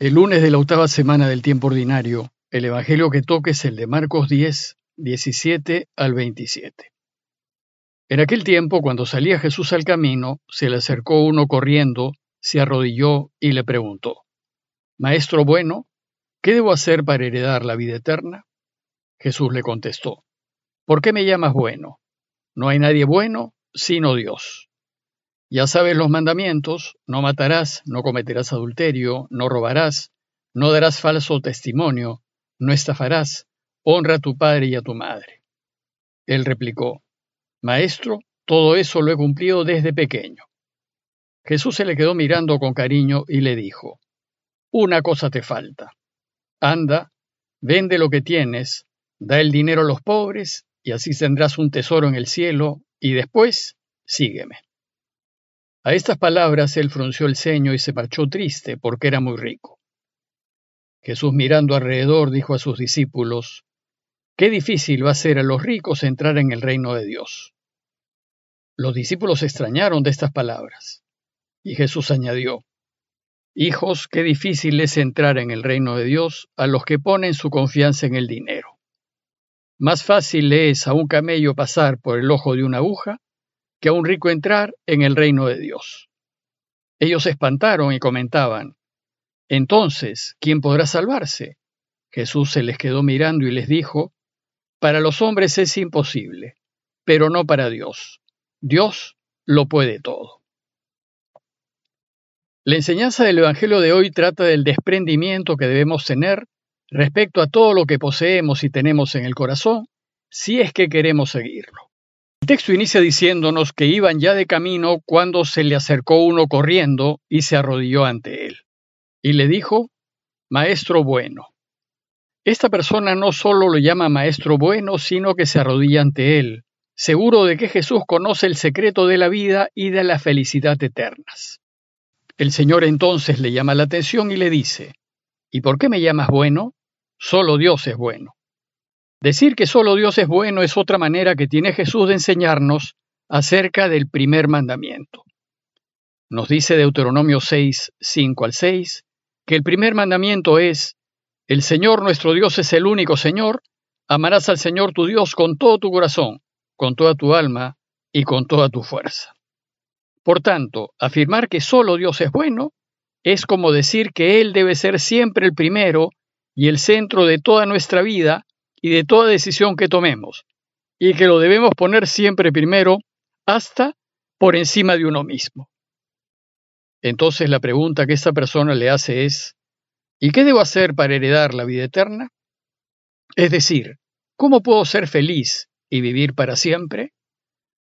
El lunes de la octava semana del tiempo ordinario, el Evangelio que toque es el de Marcos 10, 17 al 27. En aquel tiempo, cuando salía Jesús al camino, se le acercó uno corriendo, se arrodilló y le preguntó, Maestro bueno, ¿qué debo hacer para heredar la vida eterna? Jesús le contestó, ¿por qué me llamas bueno? No hay nadie bueno sino Dios. Ya sabes los mandamientos, no matarás, no cometerás adulterio, no robarás, no darás falso testimonio, no estafarás, honra a tu padre y a tu madre. Él replicó, Maestro, todo eso lo he cumplido desde pequeño. Jesús se le quedó mirando con cariño y le dijo, Una cosa te falta. Anda, vende lo que tienes, da el dinero a los pobres, y así tendrás un tesoro en el cielo, y después sígueme. A estas palabras él frunció el ceño y se marchó triste porque era muy rico. Jesús mirando alrededor dijo a sus discípulos, Qué difícil va a ser a los ricos entrar en el reino de Dios. Los discípulos extrañaron de estas palabras. Y Jesús añadió, Hijos, qué difícil es entrar en el reino de Dios a los que ponen su confianza en el dinero. Más fácil es a un camello pasar por el ojo de una aguja que a un rico entrar en el reino de Dios. Ellos se espantaron y comentaban, Entonces, ¿quién podrá salvarse? Jesús se les quedó mirando y les dijo, Para los hombres es imposible, pero no para Dios. Dios lo puede todo. La enseñanza del Evangelio de hoy trata del desprendimiento que debemos tener respecto a todo lo que poseemos y tenemos en el corazón, si es que queremos seguirlo. El texto inicia diciéndonos que iban ya de camino cuando se le acercó uno corriendo y se arrodilló ante él. Y le dijo, Maestro bueno. Esta persona no solo lo llama Maestro bueno, sino que se arrodilla ante él, seguro de que Jesús conoce el secreto de la vida y de la felicidad eternas. El Señor entonces le llama la atención y le dice, ¿Y por qué me llamas bueno? Solo Dios es bueno. Decir que solo Dios es bueno es otra manera que tiene Jesús de enseñarnos acerca del primer mandamiento. Nos dice Deuteronomio 6, 5 al 6, que el primer mandamiento es, el Señor nuestro Dios es el único Señor, amarás al Señor tu Dios con todo tu corazón, con toda tu alma y con toda tu fuerza. Por tanto, afirmar que solo Dios es bueno es como decir que Él debe ser siempre el primero y el centro de toda nuestra vida y de toda decisión que tomemos, y que lo debemos poner siempre primero hasta por encima de uno mismo. Entonces la pregunta que esta persona le hace es, ¿y qué debo hacer para heredar la vida eterna? Es decir, ¿cómo puedo ser feliz y vivir para siempre?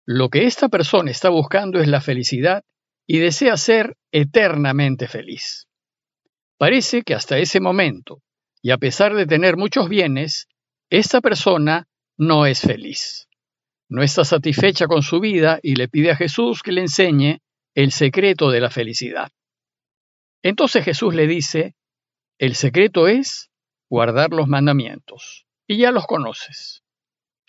Lo que esta persona está buscando es la felicidad y desea ser eternamente feliz. Parece que hasta ese momento, y a pesar de tener muchos bienes, esta persona no es feliz. No está satisfecha con su vida y le pide a Jesús que le enseñe el secreto de la felicidad. Entonces Jesús le dice, el secreto es guardar los mandamientos, y ya los conoces.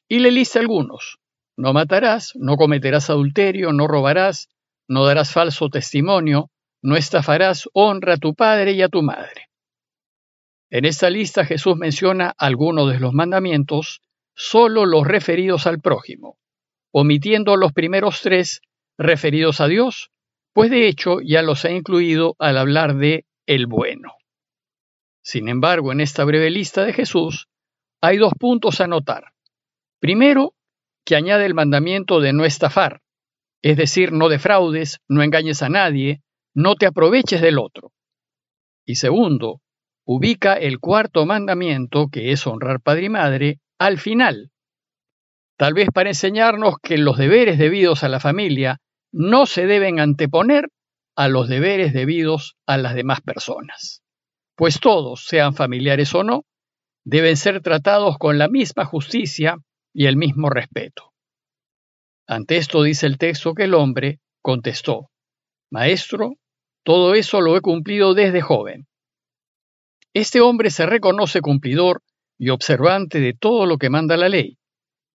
Y le lista algunos, no matarás, no cometerás adulterio, no robarás, no darás falso testimonio, no estafarás, honra a tu padre y a tu madre. En esta lista Jesús menciona algunos de los mandamientos, solo los referidos al prójimo, omitiendo los primeros tres referidos a Dios, pues de hecho ya los ha incluido al hablar de el bueno. Sin embargo, en esta breve lista de Jesús hay dos puntos a notar. Primero, que añade el mandamiento de no estafar, es decir, no defraudes, no engañes a nadie, no te aproveches del otro. Y segundo, ubica el cuarto mandamiento, que es honrar padre y madre, al final. Tal vez para enseñarnos que los deberes debidos a la familia no se deben anteponer a los deberes debidos a las demás personas, pues todos, sean familiares o no, deben ser tratados con la misma justicia y el mismo respeto. Ante esto dice el texto que el hombre contestó, Maestro, todo eso lo he cumplido desde joven. Este hombre se reconoce cumplidor y observante de todo lo que manda la ley.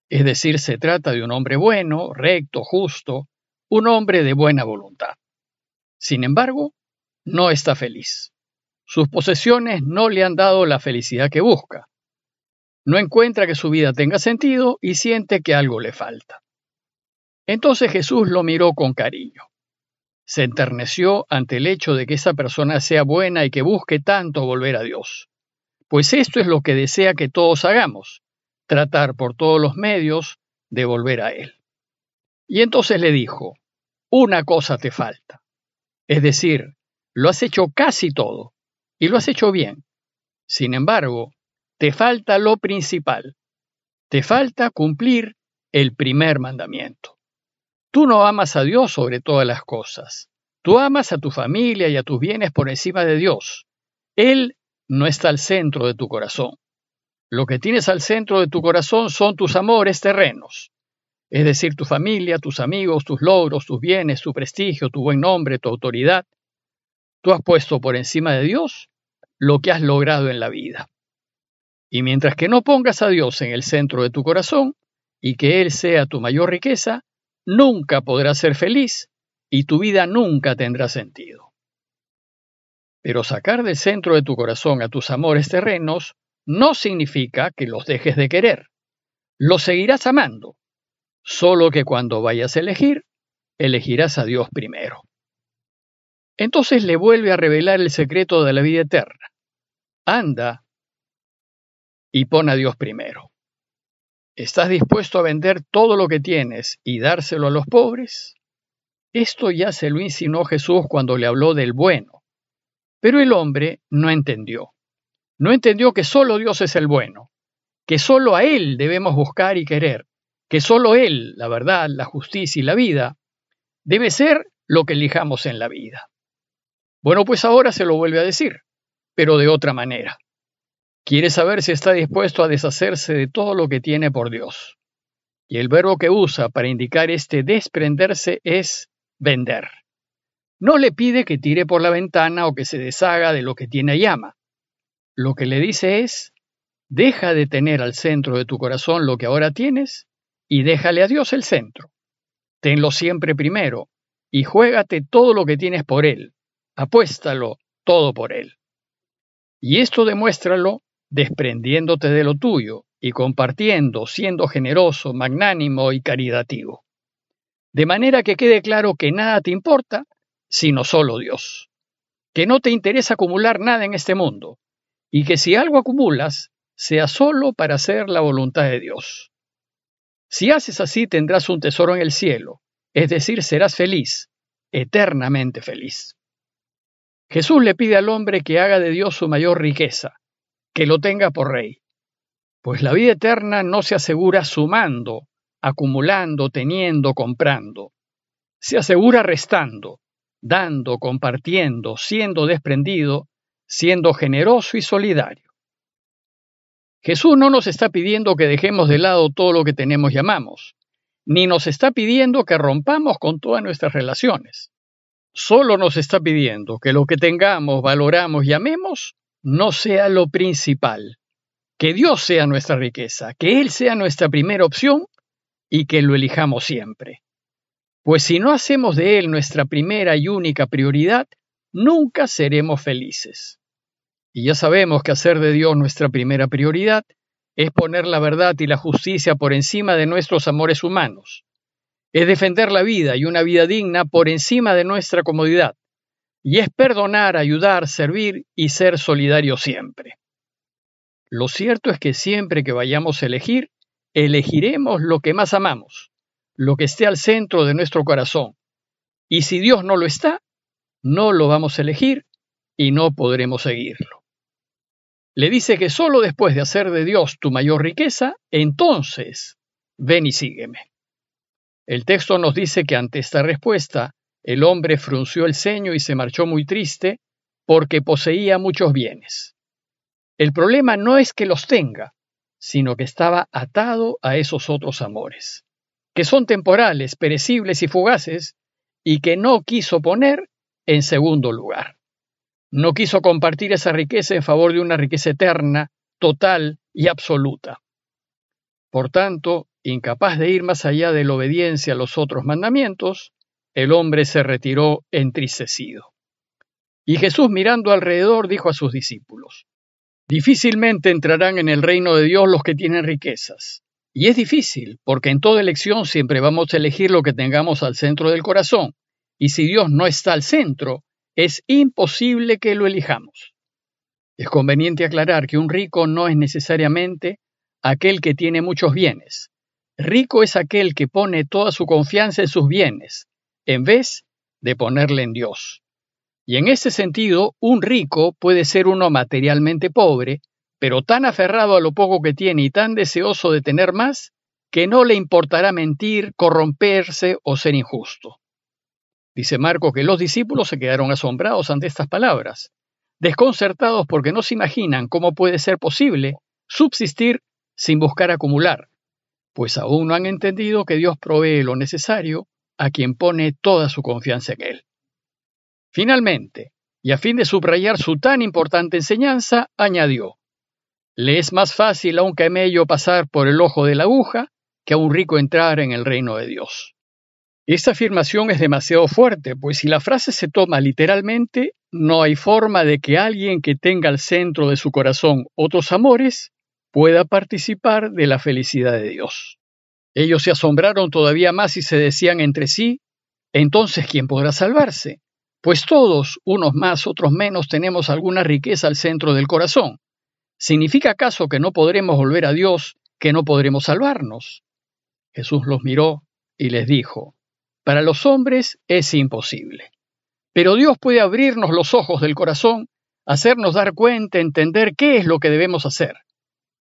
Es decir, se trata de un hombre bueno, recto, justo, un hombre de buena voluntad. Sin embargo, no está feliz. sus posesiones no le han dado la felicidad que busca. No encuentra que su vida tenga sentido y siente que algo le falta. Entonces Jesús lo miró con cariño. Se enterneció ante el hecho de que esa persona sea buena y que busque tanto volver a Dios. Pues esto es lo que desea que todos hagamos, tratar por todos los medios de volver a Él. Y entonces le dijo, una cosa te falta. Es decir, lo has hecho casi todo, y lo has hecho bien. Sin embargo, te falta lo principal. Te falta cumplir el primer mandamiento. Tú no amas a Dios sobre todas las cosas. Tú amas a tu familia y a tus bienes por encima de Dios. Él no está al centro de tu corazón. Lo que tienes al centro de tu corazón son tus amores terrenos, es decir, tu familia, tus amigos, tus logros, tus bienes, tu prestigio, tu buen nombre, tu autoridad. Tú has puesto por encima de Dios lo que has logrado en la vida. Y mientras que no pongas a Dios en el centro de tu corazón y que Él sea tu mayor riqueza, nunca podrás ser feliz y tu vida nunca tendrá sentido. Pero sacar del centro de tu corazón a tus amores terrenos no significa que los dejes de querer. Los seguirás amando, solo que cuando vayas a elegir, elegirás a Dios primero. Entonces le vuelve a revelar el secreto de la vida eterna. Anda y pon a Dios primero. ¿Estás dispuesto a vender todo lo que tienes y dárselo a los pobres? Esto ya se lo insinuó Jesús cuando le habló del bueno. Pero el hombre no entendió. No entendió que solo Dios es el bueno, que solo a Él debemos buscar y querer, que solo Él, la verdad, la justicia y la vida, debe ser lo que elijamos en la vida. Bueno, pues ahora se lo vuelve a decir, pero de otra manera. Quiere saber si está dispuesto a deshacerse de todo lo que tiene por Dios. Y el verbo que usa para indicar este desprenderse es vender. No le pide que tire por la ventana o que se deshaga de lo que tiene y ama. Lo que le dice es, deja de tener al centro de tu corazón lo que ahora tienes y déjale a Dios el centro. Tenlo siempre primero y juégate todo lo que tienes por Él. Apuéstalo todo por Él. Y esto demuéstralo desprendiéndote de lo tuyo y compartiendo, siendo generoso, magnánimo y caritativo. De manera que quede claro que nada te importa, sino solo Dios. Que no te interesa acumular nada en este mundo, y que si algo acumulas, sea solo para hacer la voluntad de Dios. Si haces así tendrás un tesoro en el cielo, es decir, serás feliz, eternamente feliz. Jesús le pide al hombre que haga de Dios su mayor riqueza, que lo tenga por rey, pues la vida eterna no se asegura sumando, acumulando, teniendo, comprando. Se asegura restando, dando, compartiendo, siendo desprendido, siendo generoso y solidario. Jesús no nos está pidiendo que dejemos de lado todo lo que tenemos y amamos, ni nos está pidiendo que rompamos con todas nuestras relaciones. Solo nos está pidiendo que lo que tengamos, valoramos y amemos no sea lo principal, que Dios sea nuestra riqueza, que Él sea nuestra primera opción y que lo elijamos siempre. Pues si no hacemos de Él nuestra primera y única prioridad, nunca seremos felices. Y ya sabemos que hacer de Dios nuestra primera prioridad es poner la verdad y la justicia por encima de nuestros amores humanos. Es defender la vida y una vida digna por encima de nuestra comodidad. Y es perdonar, ayudar, servir y ser solidario siempre. Lo cierto es que siempre que vayamos a elegir, elegiremos lo que más amamos, lo que esté al centro de nuestro corazón. Y si Dios no lo está, no lo vamos a elegir y no podremos seguirlo. Le dice que solo después de hacer de Dios tu mayor riqueza, entonces ven y sígueme. El texto nos dice que ante esta respuesta, el hombre frunció el ceño y se marchó muy triste porque poseía muchos bienes. El problema no es que los tenga, sino que estaba atado a esos otros amores, que son temporales, perecibles y fugaces, y que no quiso poner en segundo lugar. No quiso compartir esa riqueza en favor de una riqueza eterna, total y absoluta. Por tanto, incapaz de ir más allá de la obediencia a los otros mandamientos, el hombre se retiró entristecido. Y Jesús mirando alrededor dijo a sus discípulos, Difícilmente entrarán en el reino de Dios los que tienen riquezas. Y es difícil, porque en toda elección siempre vamos a elegir lo que tengamos al centro del corazón. Y si Dios no está al centro, es imposible que lo elijamos. Es conveniente aclarar que un rico no es necesariamente aquel que tiene muchos bienes. Rico es aquel que pone toda su confianza en sus bienes, en vez de ponerle en Dios. Y en ese sentido, un rico puede ser uno materialmente pobre, pero tan aferrado a lo poco que tiene y tan deseoso de tener más, que no le importará mentir, corromperse o ser injusto. Dice Marco que los discípulos se quedaron asombrados ante estas palabras, desconcertados porque no se imaginan cómo puede ser posible subsistir sin buscar acumular, pues aún no han entendido que Dios provee lo necesario a quien pone toda su confianza en Él. Finalmente, y a fin de subrayar su tan importante enseñanza, añadió, Le es más fácil a un camello pasar por el ojo de la aguja que a un rico entrar en el reino de Dios. Esta afirmación es demasiado fuerte, pues si la frase se toma literalmente, no hay forma de que alguien que tenga al centro de su corazón otros amores pueda participar de la felicidad de Dios. Ellos se asombraron todavía más y se decían entre sí, entonces ¿quién podrá salvarse? Pues todos, unos más, otros menos, tenemos alguna riqueza al centro del corazón. ¿Significa acaso que no podremos volver a Dios, que no podremos salvarnos? Jesús los miró y les dijo, para los hombres es imposible. Pero Dios puede abrirnos los ojos del corazón, hacernos dar cuenta, entender qué es lo que debemos hacer.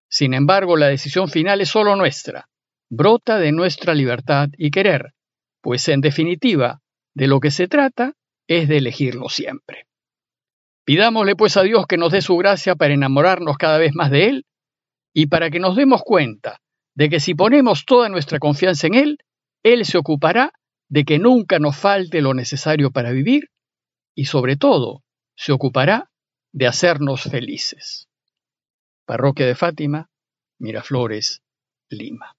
Sin embargo, la decisión final es solo nuestra, brota de nuestra libertad y querer, pues en definitiva, de lo que se trata es de elegirlo siempre. Pidámosle pues a Dios que nos dé su gracia para enamorarnos cada vez más de Él y para que nos demos cuenta de que si ponemos toda nuestra confianza en Él, Él se ocupará de que nunca nos falte lo necesario para vivir y sobre todo se ocupará de hacernos felices. Parroquia de Fátima, Miraflores, Lima.